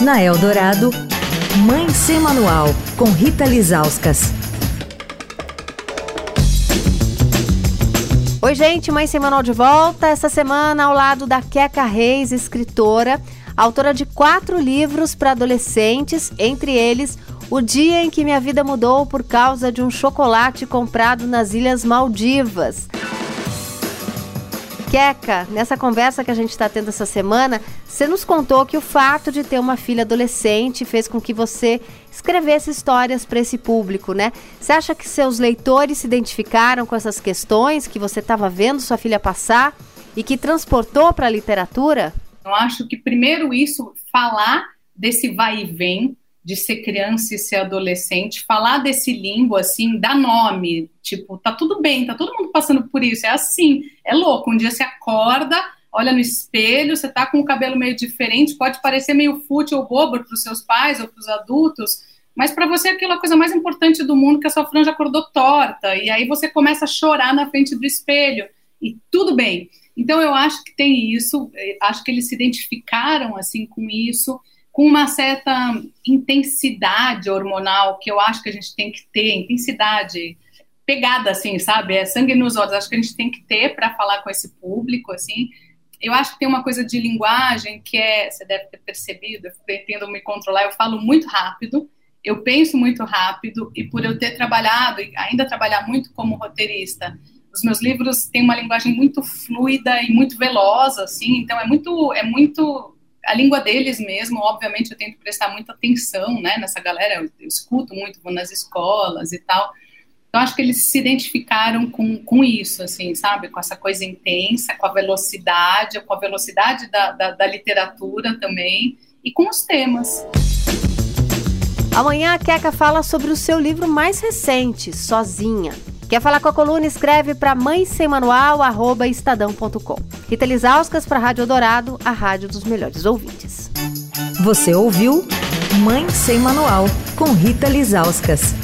Na Eldorado, Mãe Sem Manual, com Rita Lizauskas. Oi, gente, Mãe Sem Manual de volta. Essa semana ao lado da Queca Reis, escritora, autora de quatro livros para adolescentes, entre eles O Dia em que Minha Vida Mudou por causa de um chocolate comprado nas Ilhas Maldivas. Queca, nessa conversa que a gente está tendo essa semana, você nos contou que o fato de ter uma filha adolescente fez com que você escrevesse histórias para esse público, né? Você acha que seus leitores se identificaram com essas questões que você estava vendo sua filha passar e que transportou para a literatura? Eu acho que primeiro isso, falar desse vai e vem de ser criança e ser adolescente, falar desse limbo assim, dá nome, tipo, tá tudo bem, tá todo mundo passando por isso, é assim, é louco, um dia você acorda, olha no espelho, você tá com o cabelo meio diferente, pode parecer meio fútil ou bobo para os seus pais ou para os adultos, mas para você aquilo é a coisa mais importante do mundo que a sua franja acordou torta, e aí você começa a chorar na frente do espelho, e tudo bem. Então eu acho que tem isso, eh, acho que eles se identificaram assim com isso, com uma certa intensidade hormonal que eu acho que a gente tem que ter, intensidade, pegada assim, sabe? É sangue nos olhos, acho que a gente tem que ter para falar com esse público, assim. Eu acho que tem uma coisa de linguagem que é, você deve ter percebido, eu pretendo me controlar, eu falo muito rápido, eu penso muito rápido e por eu ter trabalhado e ainda trabalhar muito como roteirista, os meus livros têm uma linguagem muito fluida e muito veloz, assim, então é muito, é muito a língua deles mesmo, obviamente eu tento prestar muita atenção, né, nessa galera, eu, eu escuto muito, vou nas escolas e tal, então acho que eles se identificaram com, com isso, assim, sabe, com essa coisa intensa, com a velocidade, com a velocidade da, da, da literatura também, e com os temas. Amanhã a Keka fala sobre o seu livro mais recente, Sozinha. Quer falar com a coluna? Escreve para mãe sem manual, arroba estadão.com. Rita Lisauskas para a Rádio Dourado, a rádio dos melhores ouvintes. Você ouviu Mãe Sem Manual, com Rita Lisauskas.